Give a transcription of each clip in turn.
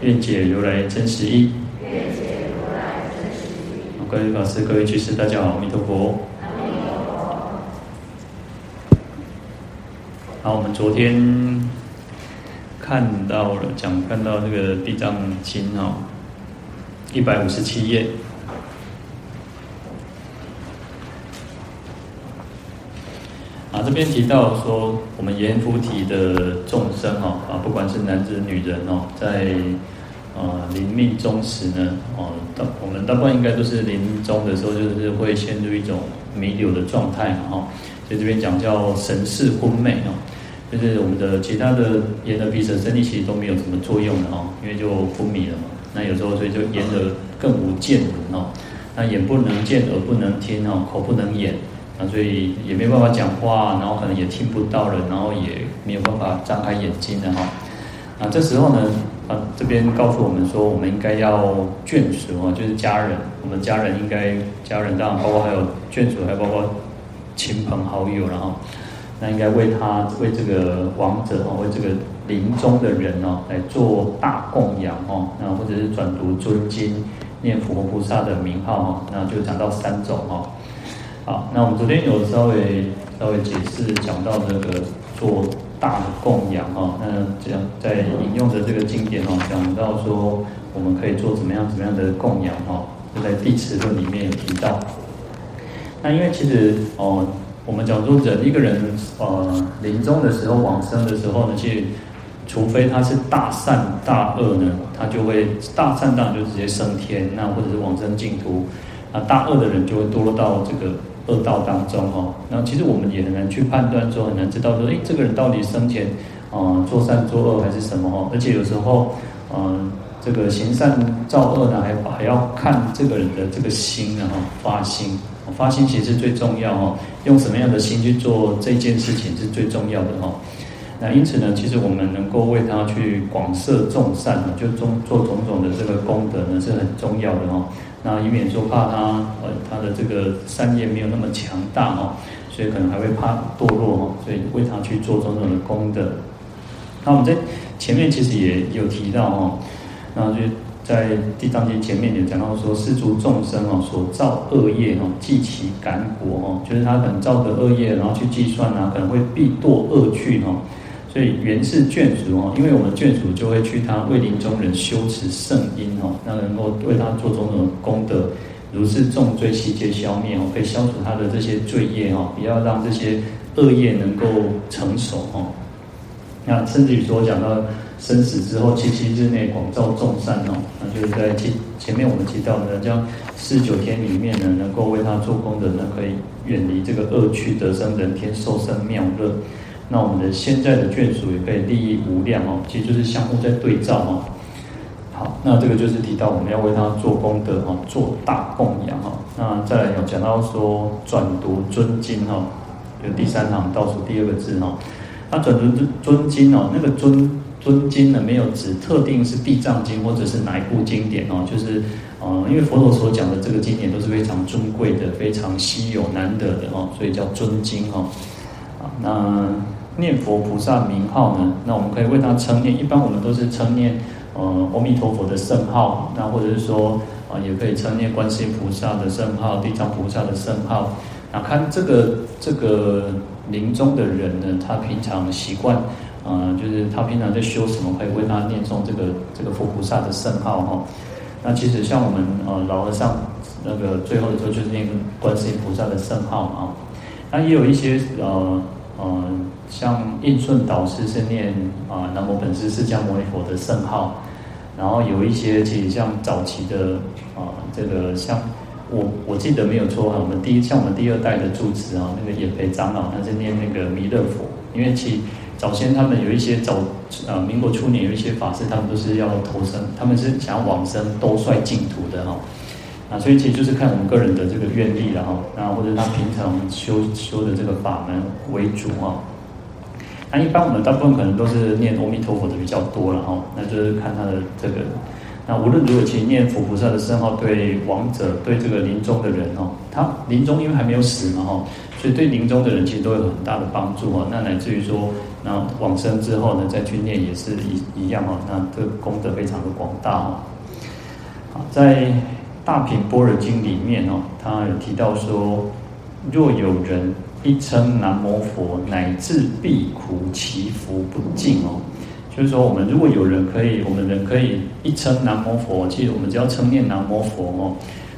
愿解如来真实义。各位法师、各位居士，大家好，阿弥陀佛。好，我们昨天看到了，讲看到这个《地藏经》哦，一百五十七页。啊，这边提到说，我们阎浮提的众生哦，啊，不管是男子女人哦，在呃临命终时呢，哦，大我们大部分应该都是临终的时候，就是会陷入一种弥留的状态嘛，哈，所以这边讲叫神识昏昧哦，就是我们的其他的眼耳鼻舌身意其实都没有什么作用的哦，因为就昏迷了嘛。那有时候所以就眼耳更无见闻哦，那眼不能见，耳不能听哦，口不能言。啊，所以也没办法讲话，然后可能也听不到了，然后也没有办法张开眼睛的哈。啊，这时候呢，啊这边告诉我们说，我们应该要眷属啊，就是家人，我们家人应该家人当然包括还有眷属，还包括亲朋好友，然后那应该为他为这个亡者哦，为这个临终的人哦，来做大供养哦，那或者是转读尊经、念佛菩萨的名号哈，那就讲到三种哈。好，那我们昨天有稍微稍微解释讲到这个做大的供养哈，那这样在引用的这个经典哦，讲到说我们可以做怎么样怎么样的供养哈，就在《地持论》里面有提到。那因为其实哦，我们讲说人一个人呃临终的时候往生的时候呢，其实除非他是大善大恶呢，他就会大善当就直接升天，那或者是往生净土，那大恶的人就会堕落到这个。恶道当中哈，那其实我们也很难去判断，说很难知道说，诶，这个人到底生前啊做善做恶还是什么哈？而且有时候，嗯，这个行善造恶呢，还还要看这个人的这个心啊哈，发心，发心其实最重要哈，用什么样的心去做这件事情是最重要的哈。那因此呢，其实我们能够为他去广设众善呢，就种做种种的这个功德呢，是很重要的哈。那以免说怕他呃他的这个善业没有那么强大哈，所以可能还会怕堕落哈，所以为他去做种种的功德。那我们在前面其实也有提到哈，那就在《地藏经》前面有讲到说，世俗众生哦所造恶业哦，计其感果哦，就是他可能造的恶业，然后去计算啊，可能会必堕恶趣哈。所以原是眷属哦，因为我们眷属就会去他为临终人修持圣因哦，那能够为他做种种功德，如是重罪悉皆消灭哦，可以消除他的这些罪业哦，不要让这些恶业能够成熟哦。那甚至于说讲到生死之后七七日内广造众善哦，那就是在前前面我们提到的，将四九天里面呢，能够为他做功德呢，可以远离这个恶趣，得生人天，受生妙乐。那我们的现在的眷属也可以利益无量哦，其实就是相互在对照哦。好，那这个就是提到我们要为他做功德哈，做大供养哈。那再来有讲到说转读尊经哈，就第三行倒数第二个字哈。那转读尊尊经哦，那个尊尊经呢，没有指特定是地藏经或者是哪一部经典哦，就是呃，因为佛陀所讲的这个经典都是非常尊贵的、非常稀有难得的哦，所以叫尊经哈。啊，那。念佛菩萨名号呢？那我们可以为他称念。一般我们都是称念，呃，阿弥陀佛的圣号。那或者是说，啊、呃，也可以称念观世音菩萨的圣号、地藏菩萨的圣号。那看这个这个临终的人呢，他平常习惯，呃，就是他平常在修什么，可以为他念诵这个这个佛菩萨的圣号哈。那其实像我们呃老和尚那个最后的时候就是念观世音菩萨的圣号啊。那也有一些呃。嗯，像印顺导师是念啊南无本师释迦牟尼佛的圣号，然后有一些其实像早期的啊这个像我我记得没有错哈，我们第一像我们第二代的住持啊那个演培长老他是念那个弥勒佛，因为其早先他们有一些早呃民国初年有一些法师，他们都是要投生，他们是想往生兜率净土的哈。啊，所以其实就是看我们个人的这个愿力然后，那或者他平常修修的这个法门为主哈。那一般我们大部分可能都是念阿弥陀佛的比较多了哈，那就是看他的这个。那无论如何，其实念佛菩萨的圣号对亡者、对这个临终的人哦，他临终因为还没有死嘛哈，所以对临终的人其实都有很大的帮助哈。那乃至于说，那往生之后呢，再去念也是一一样哈。那这个功德非常的广大哈。好，在大品般若经里面哦，他有提到说，若有人一称南无佛，乃至必苦其福不尽哦。就是说，我们如果有人可以，我们人可以一称南无佛，其实我们只要称念南无佛哦，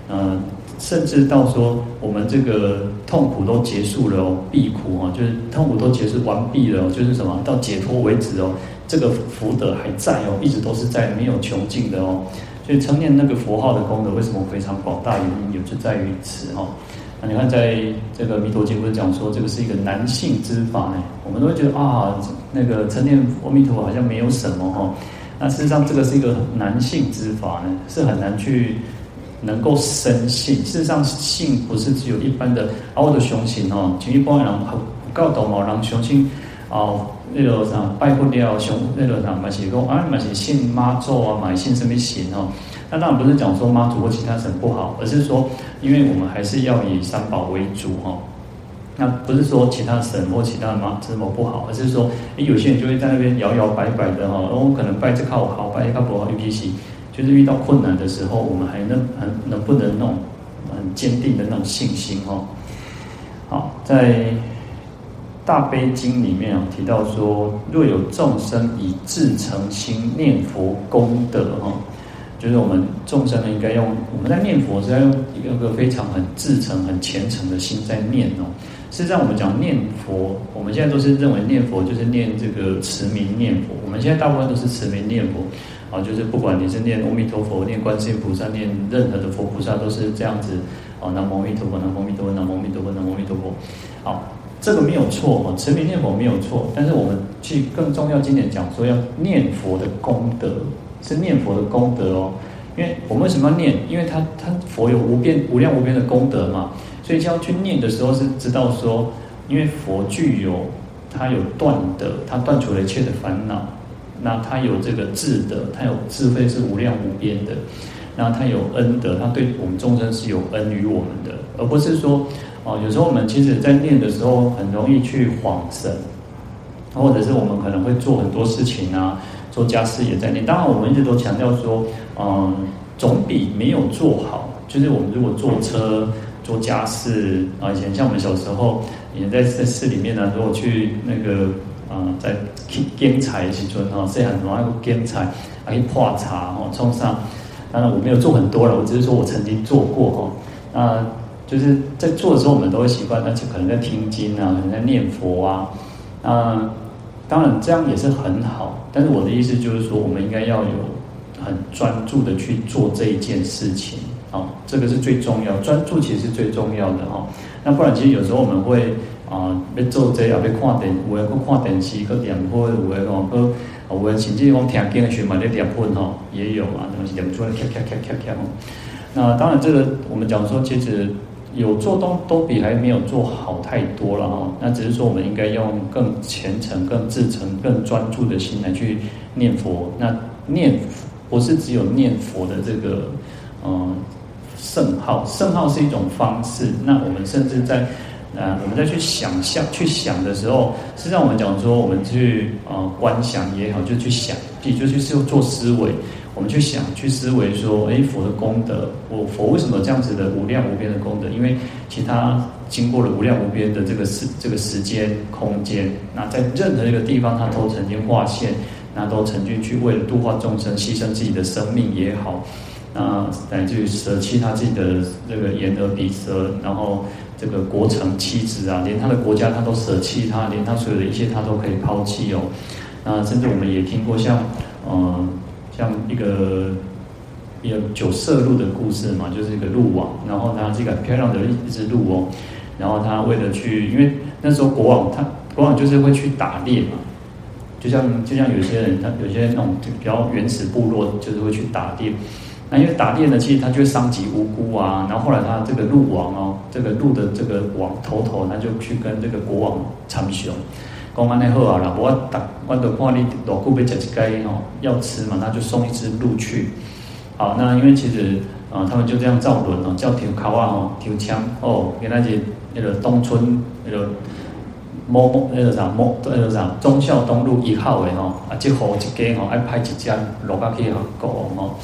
嗯，甚至到说我们这个痛苦都结束了哦，毕苦哦，就是痛苦都结束完毕了，就是什么？到解脱为止哦，这个福德还在哦，一直都是在没有穷尽的哦，所以称念那个佛号的功德为什么非常广大？原因也就在于此哦。那你看，在这个《弥陀经》不是讲说这个是一个男性之法呢？我们都会觉得啊，那个称念阿弥陀好像没有什么哈。那事实上，这个是一个男性之法呢，是很难去能够生信。事实上，信不是只有一般的我的雄心哦，其实一般人很不够懂哦，让雄心哦，那个啥拜不了雄，那个啥嘛是讲啊，嘛是信妈祖啊，买信什么神哦。那当然不是讲说妈祖或其他神不好，而是说，因为我们还是要以三宝为主哈。那不是说其他神或其他妈什么不好，而是说，诶有些人就会在那边摇摇摆摆的哈，我可能拜这靠好，拜那靠不好，尤其是就是遇到困难的时候，我们还能很能不能那种很坚定的那种信心哈。好，在大悲经里面啊提到说，若有众生以至诚心念佛功德哈。就是我们众生呢，应该用我们在念佛是要用一个非常很至诚、很虔诚的心在念哦。事实上，我们讲念佛，我们现在都是认为念佛就是念这个持名念佛。我们现在大部分都是持名念佛啊，就是不管你是念阿弥陀佛、念观世音菩萨、念任何的佛菩萨，都是这样子啊。南无阿弥陀佛，南无阿弥陀佛，南无阿弥陀佛，南无阿弥陀佛。好，这个没有错哦，持名念佛没有错。但是我们去更重要经典讲说要念佛的功德。是念佛的功德哦，因为我们为什么要念？因为他他佛有无边无量无边的功德嘛，所以就要去念的时候是知道说，因为佛具有他有断德，他断除了一切的烦恼，那他有这个智德，他有智慧是无量无边的，然后他有恩德，他对我们众生是有恩于我们的，而不是说哦，有时候我们其实在念的时候很容易去恍神，或者是我们可能会做很多事情啊。做家事也在念，当然我们一直都强调说，嗯，总比没有做好。就是我们如果坐车、做家事啊，以前像我们小时候，也在在市里面呢，如果去那个啊，在捡菜时阵哈，是很容易捡菜，还可以泡茶哦，冲上。当然我没有做很多了，我只是说我曾经做过哈。那就是在做的时候，我们都会习惯，那就可能在听经啊，可能在念佛啊，啊。当然，这样也是很好，但是我的意思就是说，我们应该要有很专注的去做这一件事情，啊，这个是最重要，专注其实是最重要的哈。那不然，其实有时候我们会啊，要做这，要被看电，有的去看电视，去点火，有的哦，去有的甚至讲听经的时候嘛，在点火哈，也有啊，东西点出来，咔咔咔咔咔。那当然，这个我们讲说，其实。有做都都比还没有做好太多了哈，那只是说我们应该用更虔诚、更至诚、更专注的心来去念佛。那念不是只有念佛的这个嗯圣号，圣号是一种方式。那我们甚至在呃我们再去想象、去想的时候，实际上我们讲说，我们去呃观想也好，就去想，也就是是做思维。我们去想、去思维，说：哎，佛的功德，我佛为什么这样子的无量无边的功德？因为其他经过了无量无边的这个时、这个时间、空间，那在任何一个地方，他都曾经化现，那都曾经去为了度化众生，牺牲自己的生命也好，那乃至于舍弃他自己的这个眼耳鼻舌，然后这个国城妻子啊，连他的国家他都舍弃他，连他所有的一切他都可以抛弃哦。那甚至我们也听过像，嗯。像一个一个九色鹿的故事嘛，就是一个鹿王，然后他是一个漂亮的一只鹿哦，然后他为了去，因为那时候国王他国王就是会去打猎嘛，就像就像有些人他有些那种比较原始部落，就是会去打猎。那因为打猎呢，其实他就会伤及无辜啊。然后后来他这个鹿王哦，这个鹿的这个王头头，他就去跟这个国王参雄，讲安尼好啊啦，我打我都看你老久被吃一鸡哦，要吃嘛，那就送一只鹿去。好，那因为其实啊、他们就这样造轮哦，叫抽口啊哦，抽签哦，给那些那个东村那个某某那个啥某那个啥忠孝东路一号的哦，啊，即号一家吼，爱派一只落下去给国王哦。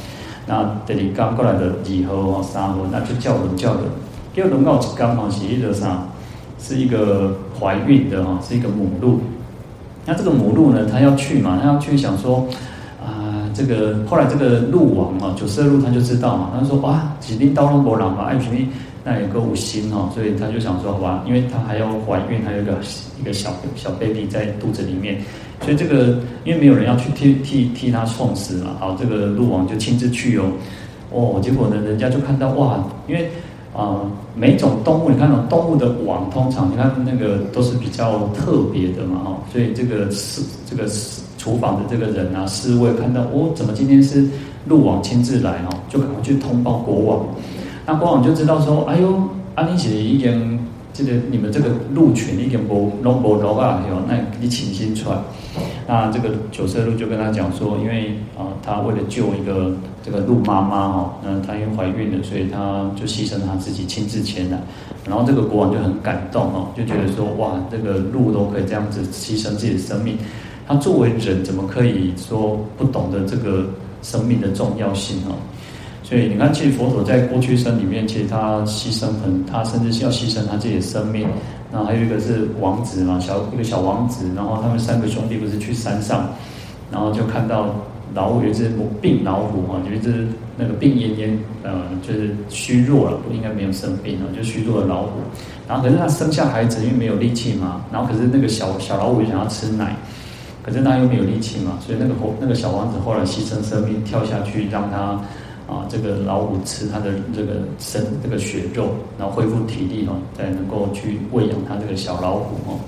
那第二天过来的二号哦，三号，那就叫轮叫轮，叫轮到一天哦，是迄个啥？是一个怀孕的哈，是一个母鹿。那这个母鹿呢，它要去嘛，它要去想说啊、这个后来这个鹿王啊，九色鹿他就知道嘛，他说哇，指定刀龙博狼嘛，爱什么？那有个五星哦，所以他就想说好吧，因为他还要怀孕，还有一个一个小小 baby 在肚子里面。所以这个，因为没有人要去替替替他送死嘛，好，这个鹿王就亲自去哦，哦，结果呢，人家就看到哇，因为啊、每种动物，你看到动物的网，通常你看那个都是比较特别的嘛，哈，所以这个是这个厨房的这个人啊，侍卫看到哦，怎么今天是鹿王亲自来哦，就赶快去通报国王，那国王就知道说，哎呦，安妮姐已经。这个你们这个鹿群已经无拢无落啊，哟，那你请先出来。那这个九色鹿就跟他讲说，因为啊，他为了救一个这个鹿妈妈哈，那她因为怀孕了，所以他就牺牲他自己亲自前来。然后这个国王就很感动哦，就觉得说哇，这个鹿都可以这样子牺牲自己的生命，他作为人怎么可以说不懂得这个生命的重要性哦？所以你看，其实佛陀在过去生里面，其实他牺牲很，他甚至是要牺牲他自己的生命。那还有一个是王子嘛，小一个小王子，然后他们三个兄弟不是去山上，然后就看到老虎，有一只病老虎哈，有一只那个病恹恹，呃，就是虚弱了，不应该没有生病了，就虚弱的老虎。然后可是他生下孩子，因为没有力气嘛，然后可是那个小小老虎想要吃奶，可是他又没有力气嘛，所以那个那个小王子后来牺牲生命跳下去，让他。啊，这个老虎吃它的这个身这个血肉，然后恢复体力哈，再能够去喂养它这个小老虎哦。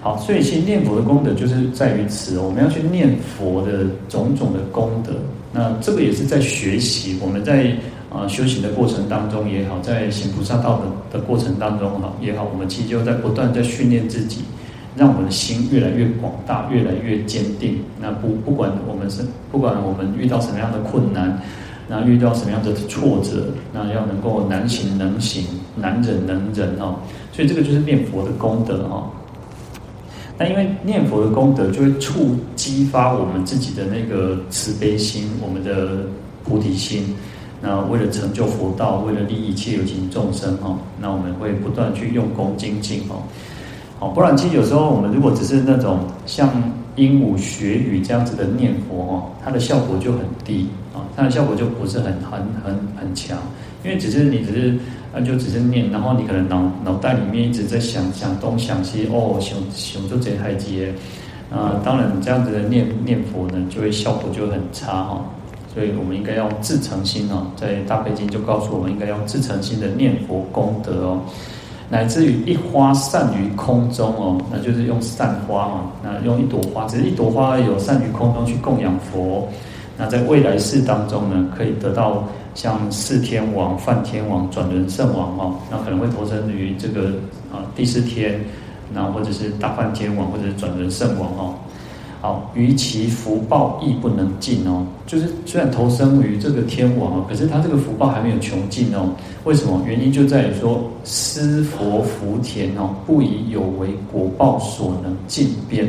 好，所以其实念佛的功德就是在于此，我们要去念佛的种种的功德。那这个也是在学习，我们在啊修行的过程当中也好，在行菩萨道的的过程当中哈也好，我们其实就在不断在训练自己，让我们的心越来越广大，越来越坚定。那不不管我们是不管我们遇到什么样的困难。那遇到什么样的挫折，那要能够难行能行，难忍能忍哦。所以这个就是念佛的功德哦。那因为念佛的功德，就会触激发我们自己的那个慈悲心，我们的菩提心。那为了成就佛道，为了利益一切有情众生哦，那我们会不断去用功精进哦。好，不然其实有时候我们如果只是那种像鹦鹉学语这样子的念佛哦，它的效果就很低啊。它的效果就不是很很很很强，因为只是你只是那就只是念，然后你可能脑脑袋里面一直在想想东想西，哦，想想做这台机，啊，当然这样子的念念佛呢，就会效果就很差哈。所以我们应该要自诚心哦，在大悲经就告诉我们，应该用自诚心的念佛功德哦，乃至于一花散于空中哦，那就是用散花嘛，那用一朵花，只是一朵花有散于空中去供养佛。那在未来世当中呢，可以得到像四天王、梵天王、转轮圣王哦，那可能会投身于这个啊第四天，然后或者是大梵天王，或者是转轮圣王哦。好，于其福报亦不能尽哦，就是虽然投生于这个天王，可是他这个福报还没有穷尽哦。为什么？原因就在于说施佛福田哦，不以有为果报所能尽边。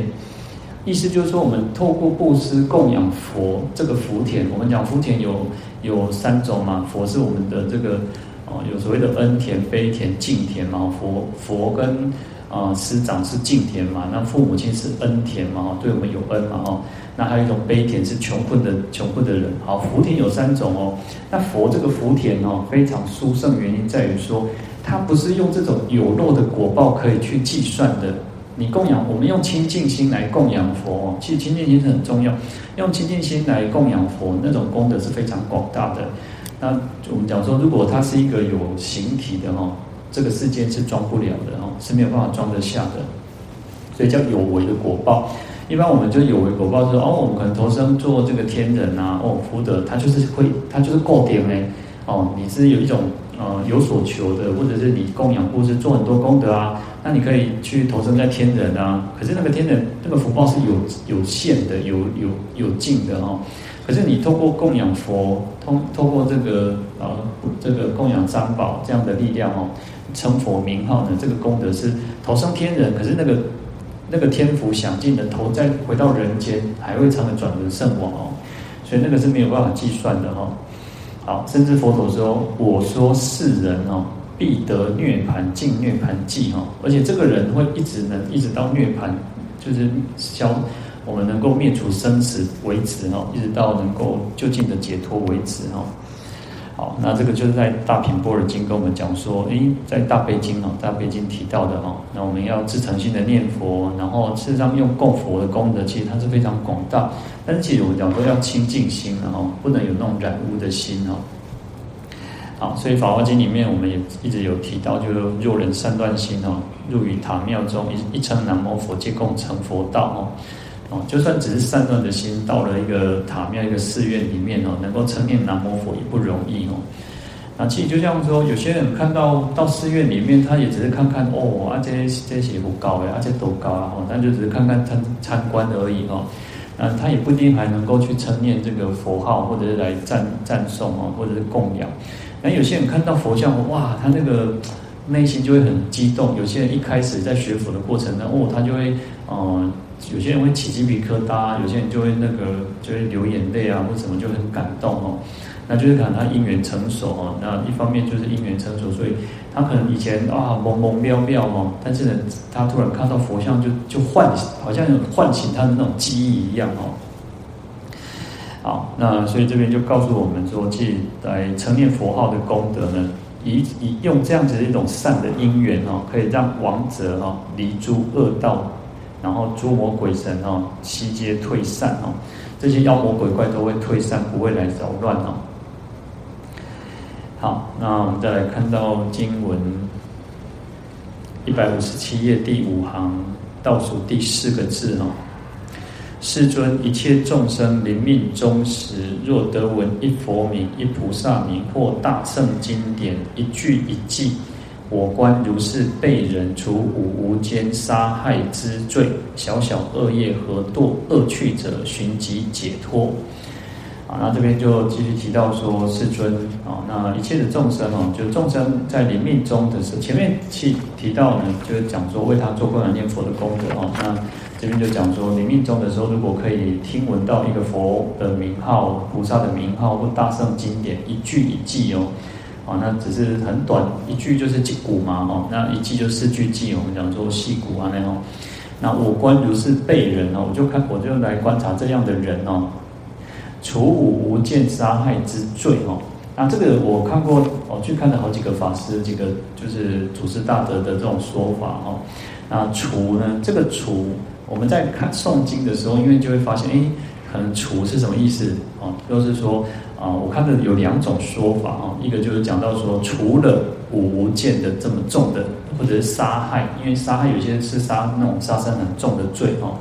意思就是说，我们透过布施供养佛这个福田，我们讲福田有有三种嘛，佛是我们的这个哦，有所谓的恩田、悲田、敬田嘛。佛佛跟啊师长是敬田嘛，那父母亲是恩田嘛，对我们有恩嘛哦。那还有一种悲田是穷困的穷困的人。好，福田有三种哦。那佛这个福田哦，非常殊胜，原因在于说，它不是用这种有漏的果报可以去计算的。你供养，我们用清净心来供养佛，其实清净心是很重要。用清净心来供养佛，那种功德是非常广大的。那我们讲说，如果它是一个有形体的哈，这个世界是装不了的哈，是没有办法装得下的。所以叫有为的果报，一般我们就有为果报说，哦，我们可能投生做这个天人啊，哦，福德，他就是会，他就是够点嘞，哦，你是有一种呃有所求的，或者是你供养布施做很多功德啊，那你可以去投生在天人啊。可是那个天人那个福报是有有限的，有有有尽的哦。可是你透过供养佛，通透过这个呃这个供养三宝这样的力量哦，称佛名号呢，这个功德是投生天人，可是那个。那个天福享尽的投，再回到人间，还会常常转轮圣王哦，所以那个是没有办法计算的哈。好，甚至佛陀说：“我说世人哦，必得涅盘尽涅盘际哈。”而且这个人会一直能一直到涅盘，就是消我们能够灭除生死为止哈，一直到能够就近的解脱为止哈。好，那这个就是在《大品般若经》跟我们讲说，诶，在《大悲经》哦，《大悲经》提到的哦，那我们要自诚心的念佛，然后事实上用供佛的功德，其实它是非常广大。但是其实我们讲说要清净心的哈，不能有那种染污的心哦。好，所以《法华经》里面我们也一直有提到，就是若人善断心哦，入于塔庙中，一一称南无佛，皆共成佛道哦。哦，就算只是善乱的心，到了一个塔庙、一个寺院里面哦，能够称念南无佛也不容易哦。那其实就像说，有些人看到到寺院里面，他也只是看看哦，啊这些这些不高哎，啊这多高啊，哦，那就只是看看参参观而已哦。那他也不一定还能够去称念这个佛号，或者是来赞赞颂哦，或者是供养。那有些人看到佛像，哇，他那个内心就会很激动。有些人一开始在学佛的过程中，哦，他就会嗯。有些人会起鸡皮疙瘩，有些人就会那个就会流眼泪啊，或什么就很感动哦。那就是可能他因缘成熟哦。那一方面就是因缘成熟，所以他可能以前啊懵懵妙妙哦，但是呢，他突然看到佛像就就唤，好像唤醒他的那种记忆一样哦。好，那所以这边就告诉我们说，去来称念佛号的功德呢，以以用这样子的一种善的因缘哦，可以让亡者哦离诸恶道。然后诸魔鬼神哦，悉皆退散哦，这些妖魔鬼怪都会退散，不会来扰乱哦。好，那我们再来看到经文一百五十七页第五行倒数第四个字哦。世尊，一切众生临命终时，若得闻一佛名、一菩萨名或大乘经典一句一偈。我观如是被人除五无间杀害之罪，小小恶业何堕恶趣者，寻即解脱。啊，那这边就继续提到说，世尊啊，那一切的众生哦，就众生在临命终的时候，前面提提到呢，就是讲说为他做供养念佛的功德哦。那这边就讲说，临命终的时候，如果可以听闻到一个佛的名号、菩萨的名号或大圣经典一句一偈哦。哦，那只是很短一句，就是偈鼓嘛，哦，那一偈就四句偈，我们讲说细鼓啊那种。那我观如是被人哦，我就看我就来观察这样的人哦，除五无间杀害之罪哦。那这个我看过，我去看了好几个法师，几个就是祖师大德的这种说法哦。那除呢，这个除我们在看诵经的时候，因为就会发现，哎，可能除是什么意思哦？就是说。啊，我看到有两种说法啊，一个就是讲到说，除了五无间的这么重的，或者是杀害，因为杀害有些是杀那种杀生很重的罪哈。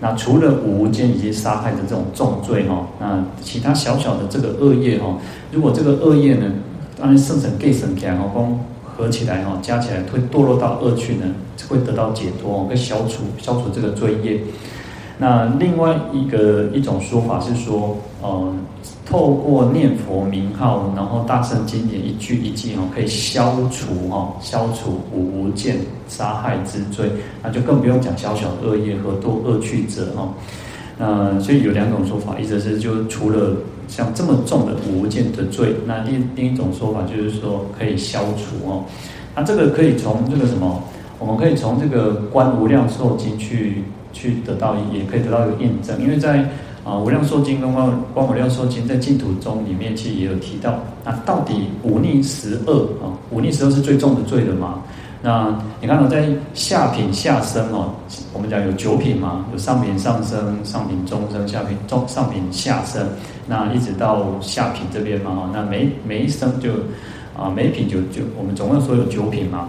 那除了五无间以及杀害的这种重罪哈，那其他小小的这个恶业哈，如果这个恶业呢，当然圣神给神起来哈，光合起来哈，加起来会堕落到恶趣呢，会得到解脱，会消除消除这个罪业。那另外一个一种说法是说，呃。透过念佛名号，然后大乘经典一句一句哦，可以消除哈，消除无间杀害之罪，那就更不用讲小小恶业和多恶趣者哈。那所以有两种说法，一则是就除了像这么重的无间的罪，那另另一种说法就是说可以消除哦。那这个可以从这个什么？我们可以从这个《观无量寿经》去去得到，也可以得到一个印证，因为在。啊，无量寿经跟观观无量寿经在净土中里面其实也有提到，那到底五逆十恶啊，五逆十恶是最重的罪的嘛？那你看到在下品下生哦，我们讲有九品嘛，有上品上生、上品中生、下品中上品下生，那一直到下品这边嘛，那每每一生就啊，每一品就就我们总共说有九品嘛，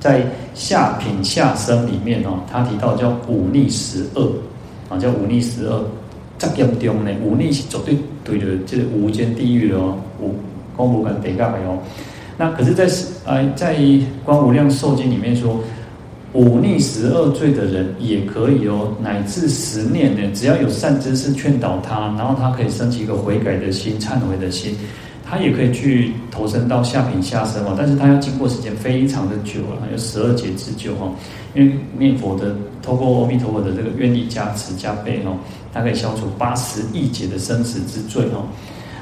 在下品下生里面哦，他提到叫五逆十恶。啊，叫忤逆十恶，这严重呢，忤逆是绝对对的，这个无间地狱的哦，五公无敢得干的哦。那可是在，在呃，在《观无量寿经》里面说，忤逆十恶罪的人也可以哦，乃至十念呢，只要有善知识劝导他，然后他可以升起一个悔改的心、忏悔的心，他也可以去投身到下品下生哦。但是他要经过时间非常的久了，有十二劫之久哈。因为念佛的，透过阿弥陀佛的这个愿力加持加倍哦，它可以消除八十亿劫的生死之罪哦。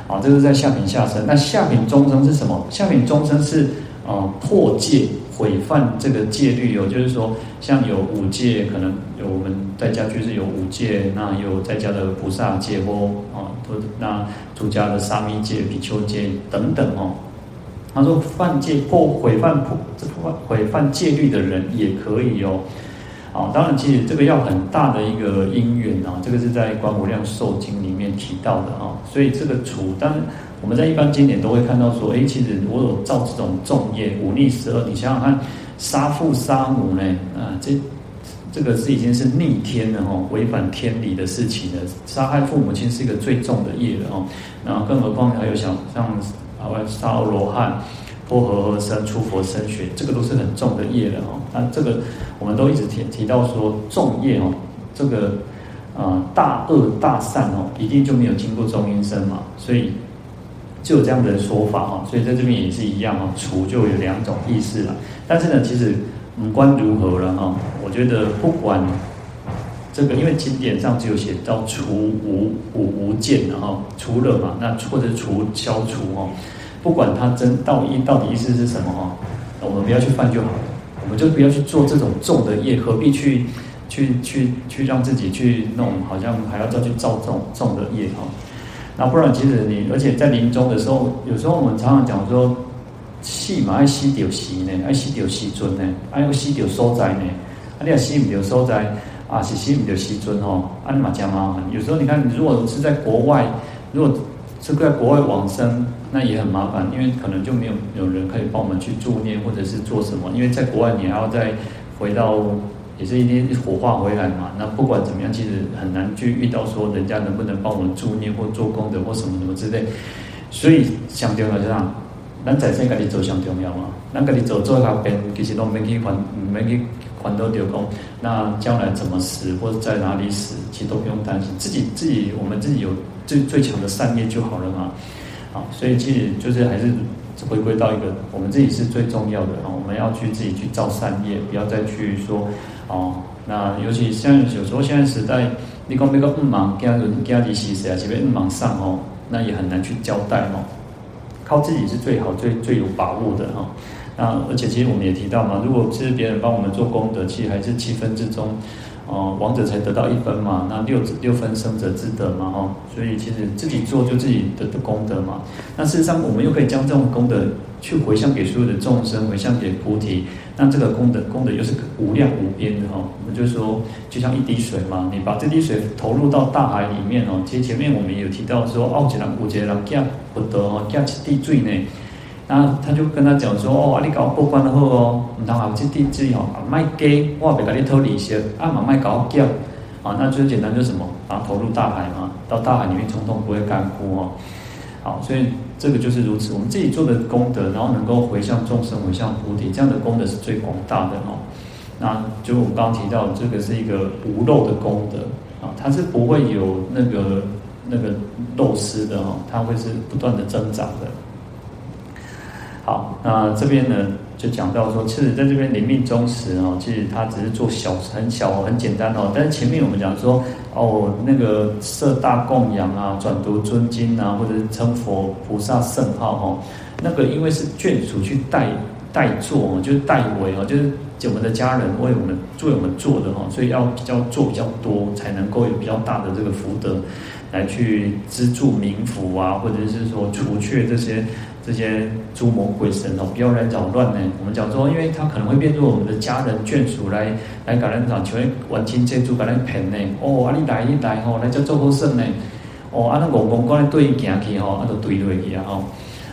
啊，这是在下品下生。那下品中生是什么？下品中生是呃破戒毁犯这个戒律哦，就是说像有五戒，可能有我们在家就是有五戒，那有在家的菩萨戒或啊，那出家的沙弥戒、比丘戒等等哦。他说犯戒破毁犯破这破毁犯戒律的人也可以哦。啊，当然，其实这个要很大的一个因缘啊，这个是在《观无量寿经》里面提到的啊。所以这个除，当我们在一般经典都会看到说，哎，其实我有造这种重业，忤逆十二，你想想看，杀父杀母呢，啊，这这个是已经是逆天的哦，违反天理的事情了。杀害父母亲是一个最重的业的哦，然后更何况还有像像啊，杀罗汉。波和合僧出佛身血，这个都是很重的业的哦。那这个我们都一直提提到说重业哦，这个呃大恶大善哦，一定就没有经过中阴身嘛，所以就有这样的说法哈。所以在这边也是一样哦，除就有两种意思了。但是呢，其实无关如何了哈，我觉得不管这个，因为经典上只有写到除无无无见的哈，除了嘛，那或者除消除哦。不管他真道义到底意思是什么哈，我们不要去犯就好了，我们就不要去做这种重的业，何必去去去去让自己去弄，好像还要再去造这种重的业哈。那不然其实你，而且在临终的时候，有时候我们常常讲说，气嘛爱死掉时呢，爱死掉时尊呢，爱要死掉所在呢，啊你要死唔掉所在，啊是死唔掉时尊哦，啊你嘛讲麻烦。有时候你看，你如果是在国外，如果是在国外往生。那也很麻烦，因为可能就没有有人可以帮我们去助念或者是做什么，因为在国外你还要再回到，也是一天火化回来嘛。那不管怎么样，其实很难去遇到说人家能不能帮我们助念或做功德或什么什么之类。所以上重要是啥？咱在生家己做上重要嘛。咱家己做做下边，其实都免去烦，免去烦恼掉讲。那将来怎么死或者在哪里死，其实都不用担心，自己自己我们自己有最最强的善业就好了嘛。好，所以其实就是还是回归到一个，我们自己是最重要的啊！我们要去自己去造善业，不要再去说哦。那尤其像有时候现在时代，你讲那个不忙，家人家里是谁啊？这边不忙上哦，那也很难去交代哦。靠自己是最好、最最有把握的哈。那而且其实我们也提到嘛，如果是别人帮我们做功德，其实还是七分之中。哦，王者才得到一分嘛，那六六分生者自得嘛，哦，所以其实自己做就自己的的功德嘛。那事实上，我们又可以将这种功德去回向给所有的众生，回向给菩提，那这个功德功德又是无量无边的哈。我们就说，就像一滴水嘛，你把这滴水投入到大海里面哦。其实前面我们有提到说，奥吉兰、古杰郎，加不得哦，加起滴水呢。那他就跟他讲说：“哦，你搞过关了后哦，唔通啊，这地址哦，卖给我别给你偷利息，啊嘛卖搞叫，啊，那最简单就是什么，啊投入大海嘛，到大海里面通通不会干枯哦。好，所以这个就是如此，我们自己做的功德，然后能够回向众生，回向菩提，这样的功德是最广大的哦。那就我们刚刚提到，这个是一个无漏的功德啊，它是不会有那个那个漏失的哦，它会是不断的增长的。”好，那这边呢就讲到说，其实在这边临命终时哦，其实他只是做小很小很简单哦。但是前面我们讲说哦，那个设大供养啊，转读尊经啊，或者是称佛菩萨圣号哦，那个因为是眷属去代代做，就是代为哦，就是我们的家人为我们为我们做的哈，所以要比较做比较多，才能够有比较大的这个福德来去资助冥福啊，或者是说除却这些。这些诸魔鬼神哦，不要来扰乱呢。我们讲说，因为他可能会变作我们的家人眷属来来搞人讲，求完亲接触搞人骗呢。哦，啊你来你来吼，来叫做好胜呢。哦，啊那公公过来对行去吼，啊都对对去啊吼。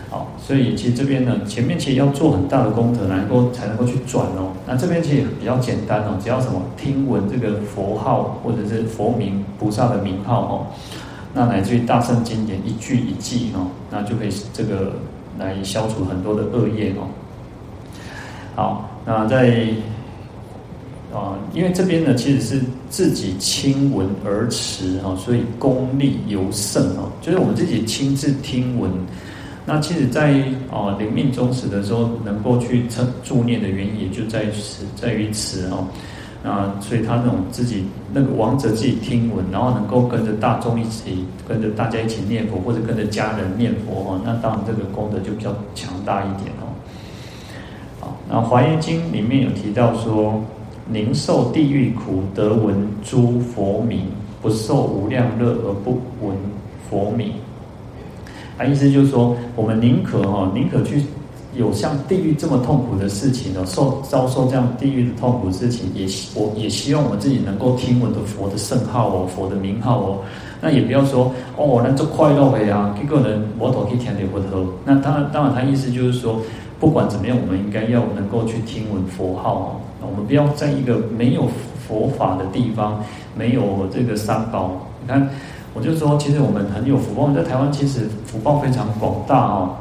好，所以其实这边呢，前面其实要做很大的功德，能够才能够去转哦。那这边其实也比较简单哦，只要什么听闻这个佛号或者是佛名菩萨的名号哦，那乃至于大圣经典一句一记哦，那就可以这个来消除很多的恶业哦。好，那在。啊，因为这边呢，其实是自己亲闻而持哈，所以功力尤甚哦。就是我们自己亲自听闻，那其实在啊临命终时的时候，能够去称助念的原因，也就在于此，在于此哦。那所以他那种自己那个王者自己听闻，然后能够跟着大众一起，跟着大家一起念佛，或者跟着家人念佛哈，那当然这个功德就比较强大一点哦。好，那《华严经》里面有提到说。宁受地狱苦，得闻诸佛名；不受无量乐而不闻佛名。啊，意思就是说，我们宁可哈，宁可去有像地狱这么痛苦的事情呢，受遭受这样地狱的痛苦事情，也我也希望我们自己能够听闻的佛的圣号哦，佛的名号哦。那也不要说哦，那这快乐的呀，一个人我都可以填点佛头。那当然，当然，他意思就是说，不管怎么样，我们应该要能够去听闻佛号哦。我们不要在一个没有佛法的地方，没有这个三宝。你看，我就说，其实我们很有福报，我们在台湾其实福报非常广大哦。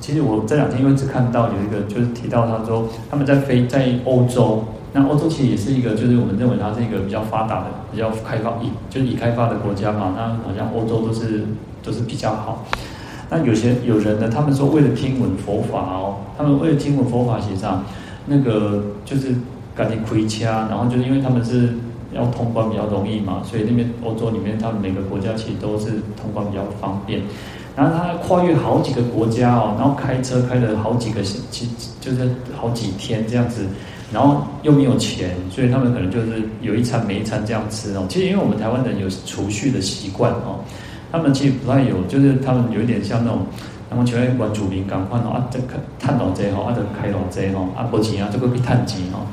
其实我这两天因为只看到有一个，就是提到他说他们在飞在欧洲，那欧洲其实也是一个，就是我们认为它是一个比较发达的、比较开放已就是已开发的国家嘛。那好像欧洲都是都是比较好。那有些有人呢，他们说为了听闻佛法哦，他们为了听闻佛法，实际上。那个就是赶紧回家，然后就是因为他们是要通关比较容易嘛，所以那边欧洲里面，他们每个国家其实都是通关比较方便。然后他跨越好几个国家哦，然后开车开了好几个星期，就是好几天这样子，然后又没有钱，所以他们可能就是有一餐没一餐这样吃哦。其实因为我们台湾人有储蓄的习惯哦，他们其实不太有，就是他们有一点像那种。那么请问关注民赶快哦啊，这个赚老贼哦，啊，这开老贼哦，啊，没钱啊，这个去探钱哦。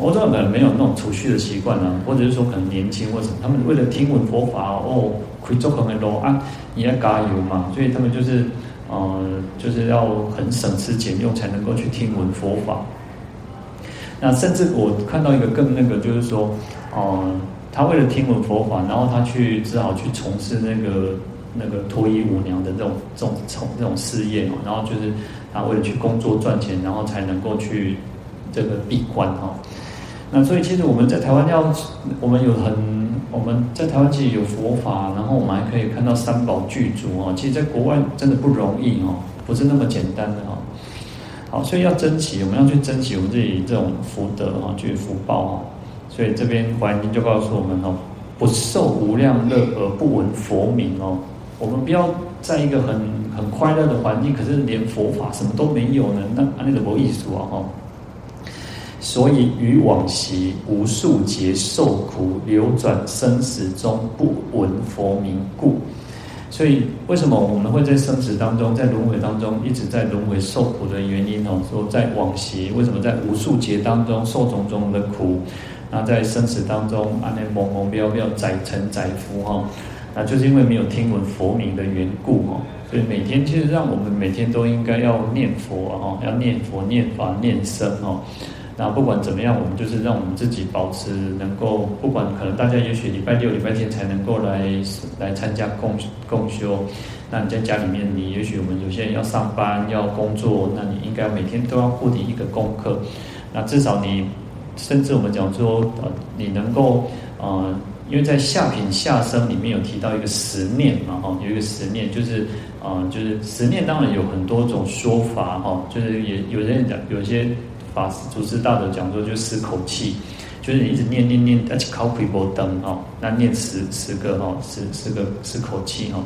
欧洲人没有那种储蓄的习惯啊，或者是说可能年轻或者什么，他们为了听闻佛法哦，可以做很多啊，你要加油嘛，所以他们就是呃，就是要很省吃俭用才能够去听闻佛法。那甚至我看到一个更那个，就是说，呃，他为了听闻佛法，然后他去只好去从事那个。那个脱衣舞娘的这种这种从这种事业哦，然后就是他为了去工作赚钱，然后才能够去这个闭关哈。那所以其实我们在台湾要，我们有很我们在台湾其实有佛法，然后我们还可以看到三宝具足哦。其实，在国外真的不容易哦，不是那么简单的哈。好，所以要珍惜，我们要去珍惜我们自己这种福德哈，就是福报哈。所以这边华严经就告诉我们哦，不受无量乐而不闻佛名哦。我们不要在一个很很快乐的环境，可是连佛法什么都没有呢？那那个没意思啊！哈，所以于往昔无数劫受苦，流转生死中不闻佛名故。所以为什么我们会在生死当中，在轮回当中一直在轮回受苦的原因哦？说在往昔为什么在无数劫当中受种种的苦？那在生死当中，安那蒙蒙渺渺载沉载浮哈？那就是因为没有听闻佛名的缘故哦，所以每天其实让我们每天都应该要念佛哦，要念佛、念法、念僧哦。那不管怎么样，我们就是让我们自己保持能够，不管可能大家也许礼拜六、礼拜天才能够来来参加共共修。那你在家里面，你也许我们有些人要上班、要工作，那你应该每天都要固定一个功课。那至少你，甚至我们讲说，呃，你能够，呃。因为在下品下生里面有提到一个十念嘛，哈，有一个十念，就是，呃，就是十念当然有很多种说法，哈，就是也有人讲，有些法师祖师大德讲说，就十口气，就是你一直念念念，而且靠皮波灯，哈，那念十十个，哈，十十个十口气，哈。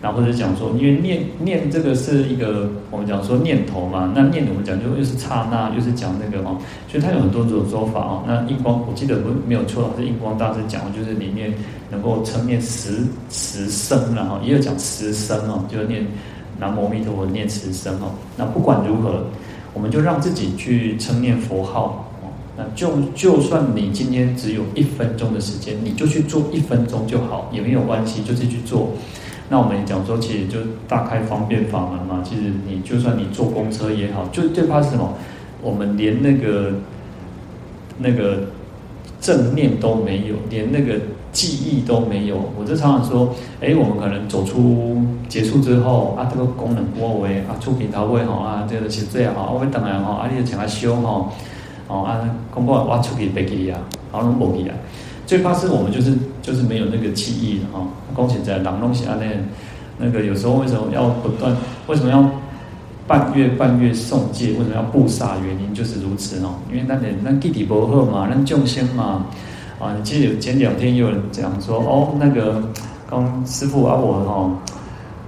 然后或者讲说，因为念念这个是一个我们讲说念头嘛，那念我们讲就又是刹那，又是讲那个哦，所以它有很多种说法哦。那印光我记得不没有错，是印光大师讲的，就是里面能够称念十十声，然后也有讲十声哦，就念南无阿弥陀佛念十声哦。那不管如何，我们就让自己去称念佛号哦。那就就算你今天只有一分钟的时间，你就去做一分钟就好，也没有关系，就是去做。那我们讲说，其实就大开方便法门嘛。其实你就算你坐公车也好，就最怕是什么？我们连那个那个正念都没有，连那个记忆都没有。我就常常说，哎，我们可能走出结束之后啊，这个功能过为啊，出品到位哈啊，这个是最好，我会等来哈，啊，你就请他修哈，哦啊，公布我出去飞机啊，好拢无去啊。最怕是我们就是就是没有那个记忆的哈。恭喜在朗东西啊那那个有时候为什么要不断？为什么要？半月半月诵戒，为什么要布萨？原因就是如此哦，因为那点那弟弟不好嘛，那众生嘛，啊，你记得前两天有人讲说，哦，那个刚师傅啊我哦，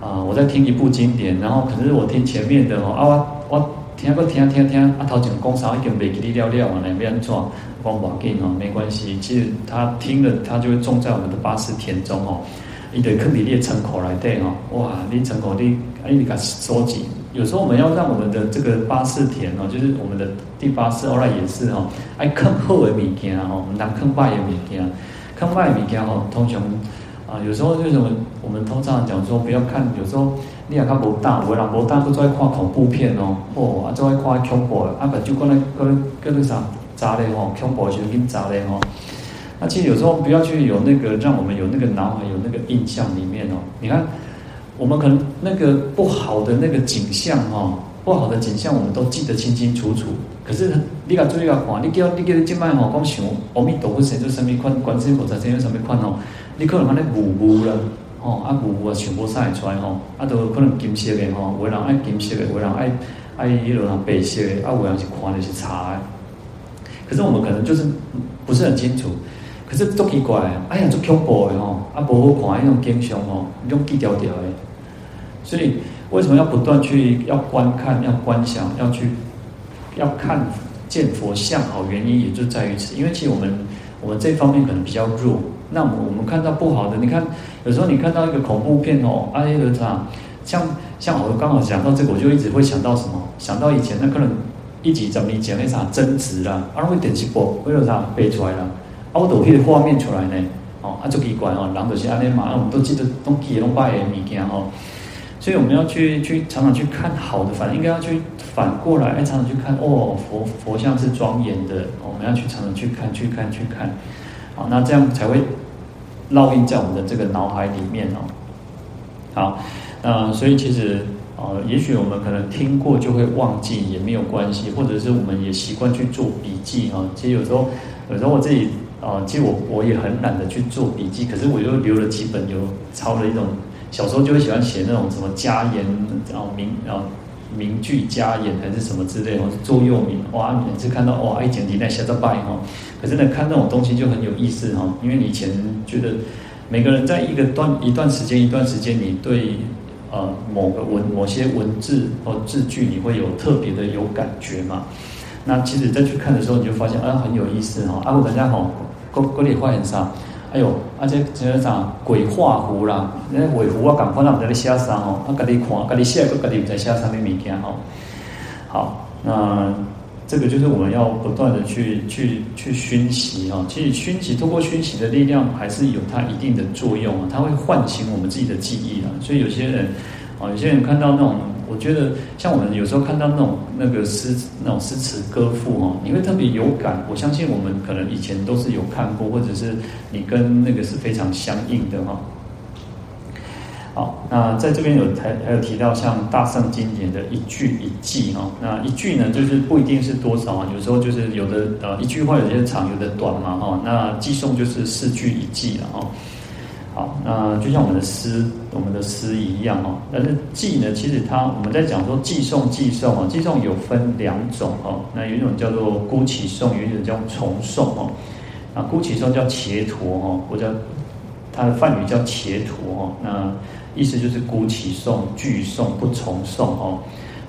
啊我在听一部经典，然后可是我听前面的哦，啊我我听个听听听，啊头前讲啥已经没记了了啊，那边怎讲不要紧哦，没关系，其实他听了他就会种在我们的八识田中哦，你得坑里列成口来对哦，哇，你成口你哎你给收集。有时候我们要让我们的这个八识田哦，就是我们的第八识，后来也是哦，爱坑后的物件哦，我们当坑败的物件，坑败的物件哦，通常啊，有时候为什么我们通常讲说不要看，有时候你也看不大，有人不大都在看恐怖片哦，哦，啊，在看恐怖，啊，不就过来过来过来啥砸的哦，恐怖就给你砸的哦。那其实有时候不要去有那个让我们有那个脑海有那个印象里面哦，你看。我们可能那个不好的那个景象哈，不好的景象我们都记得清清楚楚。可是你敢注意啊，你叫你叫你今麦吼讲想阿弥陀佛神咒什么款，观世音菩萨神咒什么款哦，你可能看那雾雾了，吼啊雾雾啊全部晒出来吼，啊都可能金色的吼，有人爱金色的，有人爱爱迄种白色的，啊有人是看的是茶的。可是我们可能就是不是很清楚。可是都奇怪，哎呀，做恐怖的吼，啊不好看那种景象吼，那种低调调的。所以为什么要不断去要观看、要观想、要去要看见佛像？好，原因也就在于此。因为其实我们我们这方面可能比较弱。那么我们看到不好的，你看有时候你看到一个恐怖片哦，哎，有啥？像像我刚好讲到这个，我就一直会想到什么？想到以前那可能一集怎么讲那啥争执啦，啊，会电视播，为了啥背出来了？啊，我都可以画面出来呢。哦，啊，就奇怪哦，人就是安尼嘛，我们都记得东西拢摆的物件哦。所以我们要去去常常去看好的，反正应该要去反过来，哎，常常去看哦，佛佛像是庄严的，我们要去常常去看，去看，去看，好，那这样才会烙印在我们的这个脑海里面哦。好，那所以其实呃，也许我们可能听过就会忘记，也没有关系，或者是我们也习惯去做笔记啊。其实有时候，有时候我自己啊，其实我我也很懒得去做笔记，可是我又留了几本，有抄了一种。小时候就会喜欢写那种什么家言，然后名，然后名句家言还是什么之类的，座右铭。哇，每次看到哇，一简体那写的拜哈。可是呢，看那种东西就很有意思哈，因为你以前觉得每个人在一个段一段时间一段时间，你对呃某个文某些文字或字句，你会有特别的有感觉嘛？那其实再去看的时候，你就发现啊，很有意思哈。啊，我大家好，各各里话很少。哎呦，而且这个啥鬼画符啦，那画符我赶快让在你写啥哦，啊，给你看，给你写，个给你在写啥物物件哦。好，那这个就是我们要不断的去去去熏习哈。其实熏习，通过熏习的力量，还是有它一定的作用啊，它会唤醒我们自己的记忆啊。所以有些人，啊，有些人看到那种。我觉得像我们有时候看到那种那个诗那种诗词歌赋哦，你会特别有感。我相信我们可能以前都是有看过，或者是你跟那个是非常相应的哈。好，那在这边有还还有提到像大圣经典的一句一偈哈，那一句呢就是不一定是多少啊，有时候就是有的呃一句话有些长有的短嘛哈，那偈颂就是四句一偈了哈。好，那就像我们的诗，我们的诗一样哦。但是寄呢，其实它我们在讲说寄送，寄送啊，寄送有分两种哦。那有一种叫做孤起送，有一种叫重送哦。那孤起送叫伽陀哦，或者它的梵语叫伽陀哦。那意思就是孤起送，拒送不重送哦。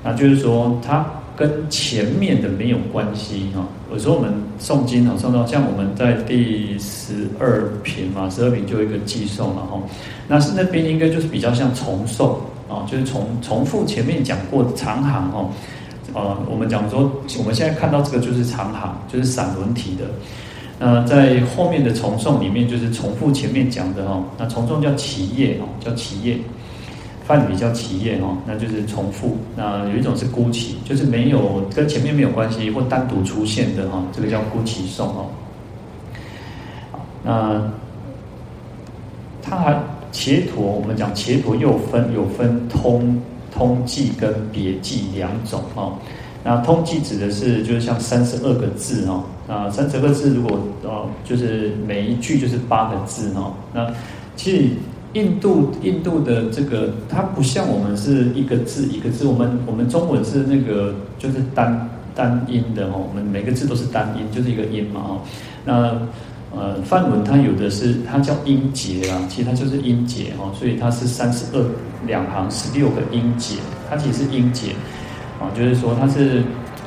那就是说它。跟前面的没有关系哈。有时候我们诵经啊，诵到像我们在第十二品嘛，十二品就有一个偈颂了哈。那是那边应该就是比较像重诵啊，就是重重复前面讲过的长行哈。呃，我们讲说我们现在看到这个就是长行，就是散文体的。那在后面的重诵里面就是重复前面讲的哈。那重诵叫起业哦，叫起业。梵语叫只业哦，那就是重复。那有一种是孤起，就是没有跟前面没有关系或单独出现的哈，这个叫孤起颂哦。那它还伽陀，我们讲伽陀又分有分通通偈跟别偈两种哦。那通偈指的是就是像三十二个字哦，啊三十二个字如果哦就是每一句就是八个字哦。那其实印度印度的这个它不像我们是一个字一个字，我们我们中文是那个就是单单音的哦，我们每个字都是单音，就是一个音嘛哦。那呃梵文它有的是它叫音节啊，其实它就是音节哦，所以它是三十二两行十六个音节，它其实是音节。啊，就是说它是，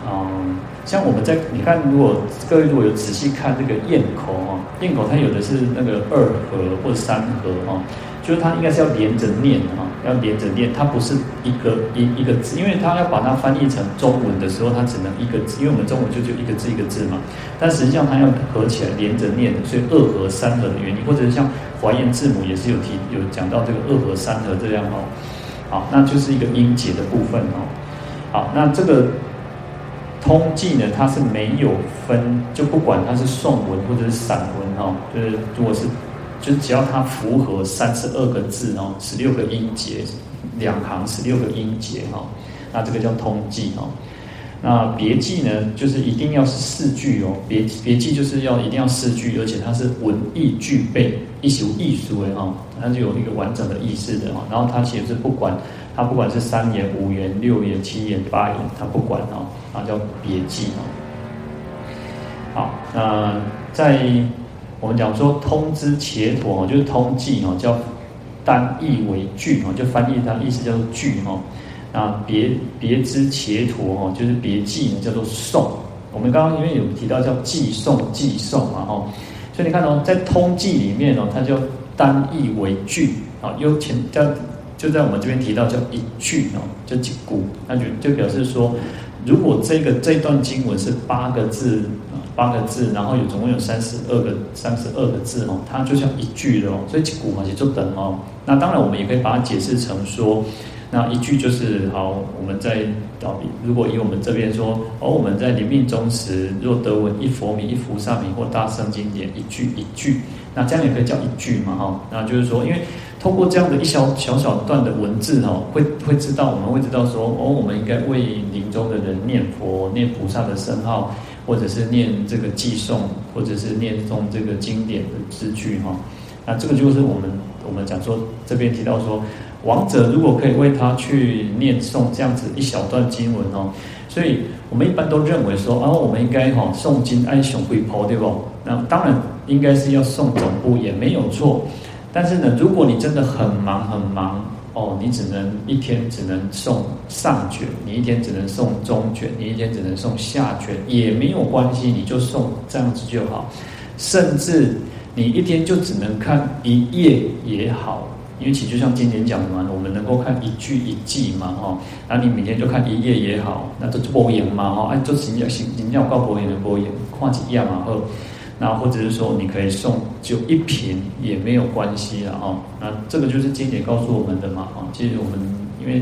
嗯，像我们在你看，如果各位如果有仔细看这个咽口哦，咽口它有的是那个二合或者三合哦，就是它应该是要连着念的哈，要连着念，它不是一个一一个字，因为它要把它翻译成中文的时候，它只能一个字，因为我们中文就就一个字一个字嘛，但实际上它要合起来连着念的，所以二合三合的原因，或者是像华严字母也是有提有讲到这个二合三合这样哦，好，那就是一个音节的部分哦。好，那这个通记呢，它是没有分，就不管它是颂文或者是散文哦，就是如果是，就只要它符合三十二个字哦，十六个音节，两行十六个音节哈，那这个叫通偈哦。那别记呢，就是一定要是四句哦，别别记就是要一定要四句，而且它是文意俱备，一首艺术的哈，它就有一个完整的意思的哈。然后它其实是不管。它不管是三言、五言、六言、七言、八言，它不管哦，它叫别记哦。好，那在我们讲说通之伽陀哦，就是通偈哦，叫单译为句哦，就翻译它意思叫做句哦。那别别之伽陀哦，就是别偈呢，叫做颂。我们刚刚因为有提到叫偈颂、偈颂嘛哦，所以你看哦，在通偈里面哦，它叫单译为句啊，又前叫。就在我们这边提到叫一句哦，叫几句，那就就表示说，如果这个这段经文是八个字，八个字，然后有总共有三十二个三十二个字哦，它就像一句的哦，所以几句嘛也就等哦。那当然我们也可以把它解释成说，那一句就是好，我们在到底如果以我们这边说，哦、我们在临命终时，若得闻一佛名、一菩萨名或大圣经典，一句一句，那这样也可以叫一句嘛哈。那就是说，因为。通过这样的一小小小段的文字哈，会会知道，我们会知道说，哦，我们应该为临终的人念佛、念菩萨的圣号，或者是念这个偈颂，或者是念诵这个经典的字句哈。那这个就是我们我们讲说这边提到说，亡者如果可以为他去念诵这样子一小段经文哦，所以我们一般都认为说，啊，我们应该哈诵经爱上回婆对不？那当然应该是要诵总部也没有错。但是呢，如果你真的很忙很忙哦，你只能一天只能送上卷，你一天只能送中卷，你一天只能送下卷，也没有关系，你就送这样子就好。甚至你一天就只能看一页也好，因为其实就像今年讲的嘛，我们能够看一句一偈嘛，哈，那你每天就看一页也好，那都播音嘛，哈，哎，就行要行，你要告播音的播音，看几样嘛，呵。那或者是说，你可以送就一瓶也没有关系了哦。那这个就是经典告诉我们的嘛。哦，其实我们因为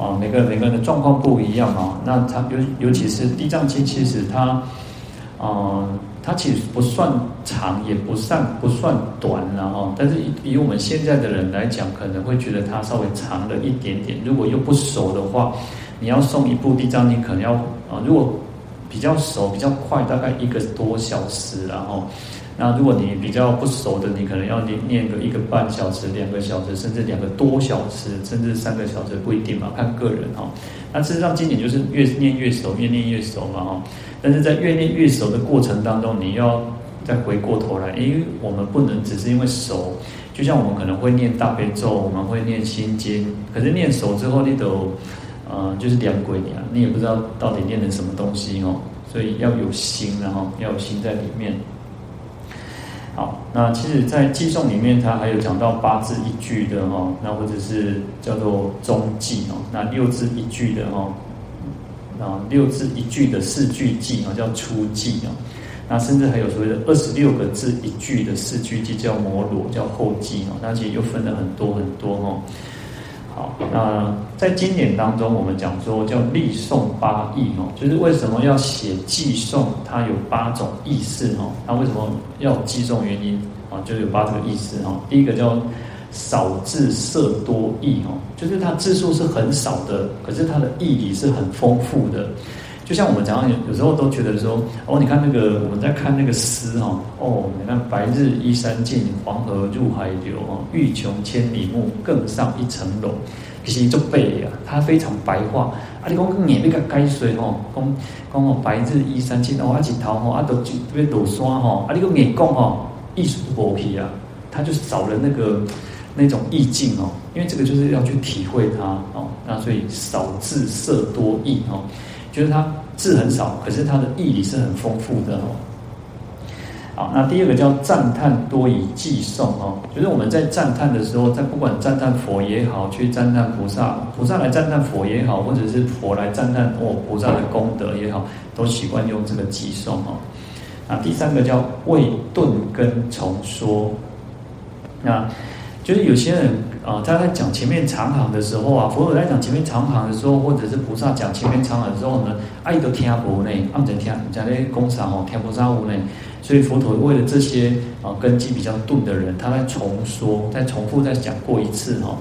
啊，每个每个人的状况不一样啊。那它尤尤其是地藏经，其实它啊，它其实不算长，也不算不算短了哈。但是以以我们现在的人来讲，可能会觉得它稍微长了一点点。如果又不熟的话，你要送一部地藏经，可能要啊，如果。比较熟，比较快，大概一个多小时，然后，那如果你比较不熟的，你可能要念念个一个半小时、两个小时，甚至两个多小时，甚至三个小时，不一定嘛，看个人哈。那事实上，经典就是越念越熟，越念越熟嘛哈。但是在越念越熟的过程当中，你要再回过头来，因为我们不能只是因为熟，就像我们可能会念大悲咒，我们会念心经，可是念熟之后，你都。呃，就是两鬼你啊，你也不知道到底念的什么东西哦，所以要有心，然后要有心在里面。好，那其实，在偈颂里面，它还有讲到八字一句的哈，那或者是叫做中偈哦，那六字一句的哈，啊，六字一句的四句记啊，叫初记啊，那甚至还有所谓的二十六个字一句的四句记，叫摩罗，叫后记哦，那其实又分了很多很多哈。好，那在经典当中，我们讲说叫立诵八义哦，就是为什么要写寄诵？它有八种意思哦。那为什么要寄诵？原因啊，就有八种意思哦。第一个叫少字色多义哦，就是它字数是很少的，可是它的义理是很丰富的。就像我们讲，有有时候都觉得说，哦，你看那个我们在看那个诗哈，哦，你看白日依山尽，黄河入海流哦，欲穷千里目，更上一层楼。其实就背啊，它非常白话。啊，你讲你那个解说吼，讲讲哦，白日依山尽哦，啊一头吼，啊都特别落山吼，啊你讲你讲吼，意思无去啊，它就是少了那个那种意境哦，因为这个就是要去体会它哦，那所以少字色多意哦。就是它字很少，可是它的义理是很丰富的哦。好，那第二个叫赞叹多以寄送哦，就是我们在赞叹的时候，在不管赞叹佛也好，去赞叹菩萨，菩萨来赞叹佛也好，或者是佛来赞叹哦菩萨的功德也好，都习惯用这个寄送哦。那第三个叫为顿根重说，那。就是有些人啊，他在讲前面长行的时候啊，佛陀在讲前面长行的时候，或者是菩萨讲前面长行的时候呢，阿姨都听不呢，阿们在听讲那些工厂哦，听不上无呢，所以佛陀为了这些啊根基比较钝的人，他在重说，再重复再讲过一次哈。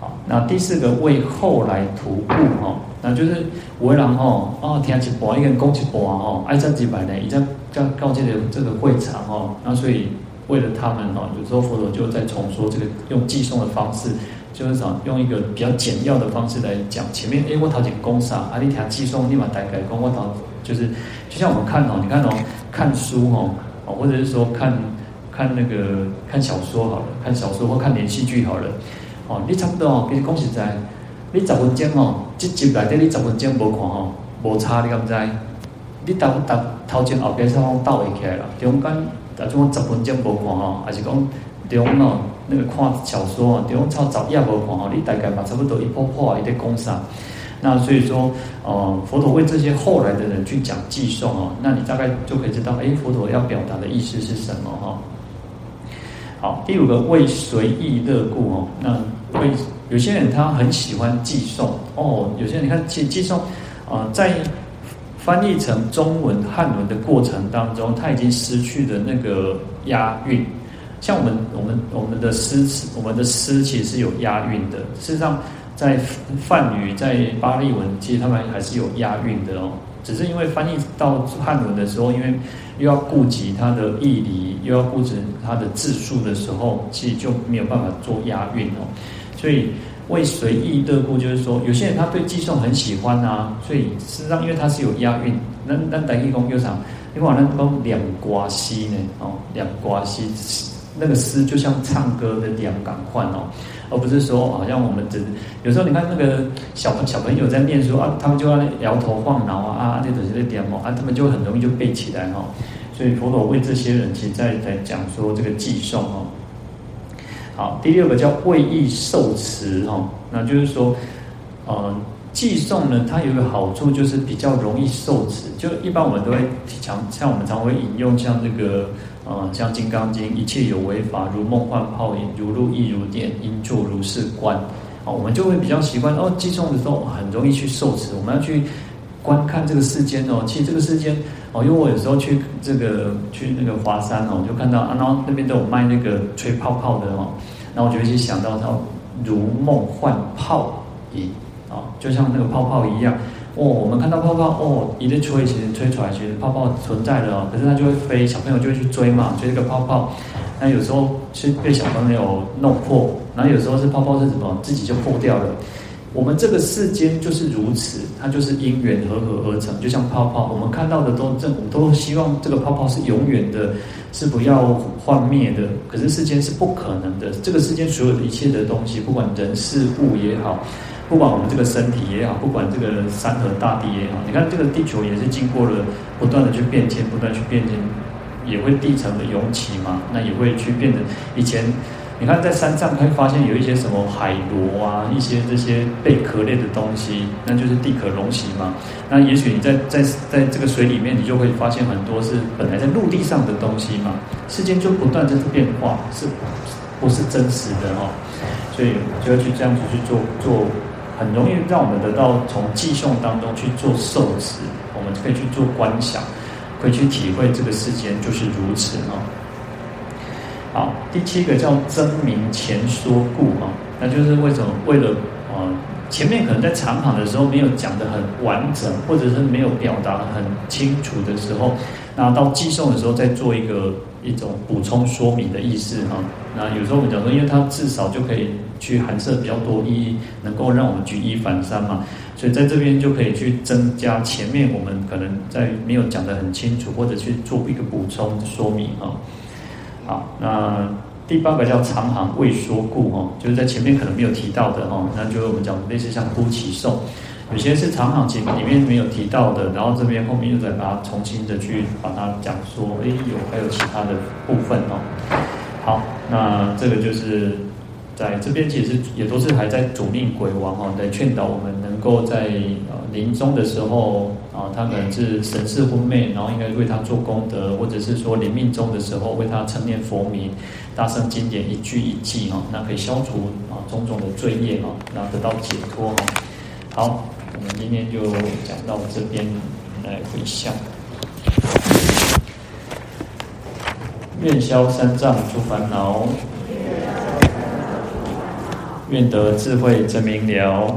好，那第四个为后来徒步哈，那就是为人哈啊听一半，一个人讲一半哈，爱这几百年，已经告告诫的这个会场哈，那所以。为了他们哈，有时候佛陀就在重说这个用寄送的方式，就是想用一个比较简要的方式来讲。前面哎，我头前讲啥，啊，你听偈颂立马大概讲，我头就是就像我们看哦，你看哦，看书哦，或者是说看看那个看小说好了，看小说或看连续剧好了，哦，你差不多哦，给你讲实在，你十分钟哦，一集内底你十分钟无看哦，无差你敢知？你头头头前后边双方倒会起来了，中间。啊，就讲十分钟无看吼，还是讲中哦，那个看小说啊，中抄早夜无看吼，你大概嘛差不多一破破一点工商。那所以说，呃，佛陀为这些后来的人去讲偈颂哦，那你大概就可以知道，哎，佛陀要表达的意思是什么哈。好，第五个为随意乐故哦，那为有些人他很喜欢寄送哦，有些人你看偈偈颂啊，在。翻译成中文汉文的过程当中，它已经失去了那个押韵。像我们、我们、我们的诗词，我们的诗其实是有押韵的。事实上，在梵语、在巴利文，其实他们还是有押韵的哦。只是因为翻译到汉文的时候，因为又要顾及它的义理，又要顾及它的字数的时候，其实就没有办法做押韵哦。所以。为随意乐故，就是说，有些人他对寄送很喜欢啊，所以事实上，因为它是有押韵，那那台语讲有啥？另外，那讲两挂诗呢？哦，两挂诗，那个诗就像唱歌的两感换哦，而不是说好像我们只有时候你看那个小朋小朋友在念书啊，他们就要摇头晃脑啊啊，那种是在点哦啊，他们就很容易就背起来哦。所以佛陀为这些人，其实在在讲说这个寄送哦。好，第六个叫为义受持哈，那就是说，呃，寄送呢，它有一个好处就是比较容易受持。就一般我们都会常像我们常会引用像这个，呃，像《金刚经》，一切有为法，如梦幻泡影，如露亦如电，应作如是观。哦，我们就会比较习惯哦，寄送的时候很容易去受持。我们要去观看这个世间哦，其实这个世间。哦，因为我有时候去这个去那个华山哦，就看到啊，然后那边都有卖那个吹泡泡的哦，然后我就一直想到它如梦幻泡影啊，就像那个泡泡一样哦。我们看到泡泡哦，一直吹，其实吹出来其实泡泡存在的哦，可是它就会飞，小朋友就会去追嘛，追这个泡泡。那有时候是被小朋友弄破，然后有时候是泡泡是什么自己就破掉了。我们这个世间就是如此，它就是因缘和合而成，就像泡泡。我们看到的都正，我都希望这个泡泡是永远的，是不要幻灭的。可是世间是不可能的，这个世间所有的一切的东西，不管人事物也好，不管我们这个身体也好，不管这个山河大地也好，你看这个地球也是经过了不断的去变迁，不断去变迁，也会地层的涌起嘛，那也会去变得以前。你看，在山上会发现有一些什么海螺啊，一些这些贝壳类的东西，那就是地壳隆起嘛。那也许你在在在这个水里面，你就会发现很多是本来在陆地上的东西嘛。世间就不断在变化，是不是真实的哈，所以就要去这样子去做做，很容易让我们得到从寄送当中去做受持，我们可以去做观想，可以去体会这个世间就是如此哈。好，第七个叫增明前说故哈，那就是为什么为了啊。前面可能在长跑的时候没有讲得很完整，或者是没有表达很清楚的时候，那到寄送的时候再做一个一种补充说明的意思哈。那有时候我们讲说，因为它至少就可以去含摄比较多意义，能够让我们举一反三嘛，所以在这边就可以去增加前面我们可能在没有讲得很清楚，或者去做一个补充说明哈。好，那。第八个叫长行未说故哦，就是在前面可能没有提到的哈，那就是我们讲类似像呼起颂，有些是长行经里面没有提到的，然后这边后面又再把它重新的去把它讲说，哎，有还有其他的部分哦。好，那这个就是。在这边其实也都是还在主命鬼王哈，来劝导我们能够在呃临终的时候啊，他可能是神识昏昧，然后应该为他做功德，或者是说临命终的时候为他称念佛名，大声经典一句一句哈，那可以消除啊种种的罪业哈，然后得到解脱哈。好，我们今天就讲到这边来回向，愿消三障诸烦恼。愿得智慧真明了，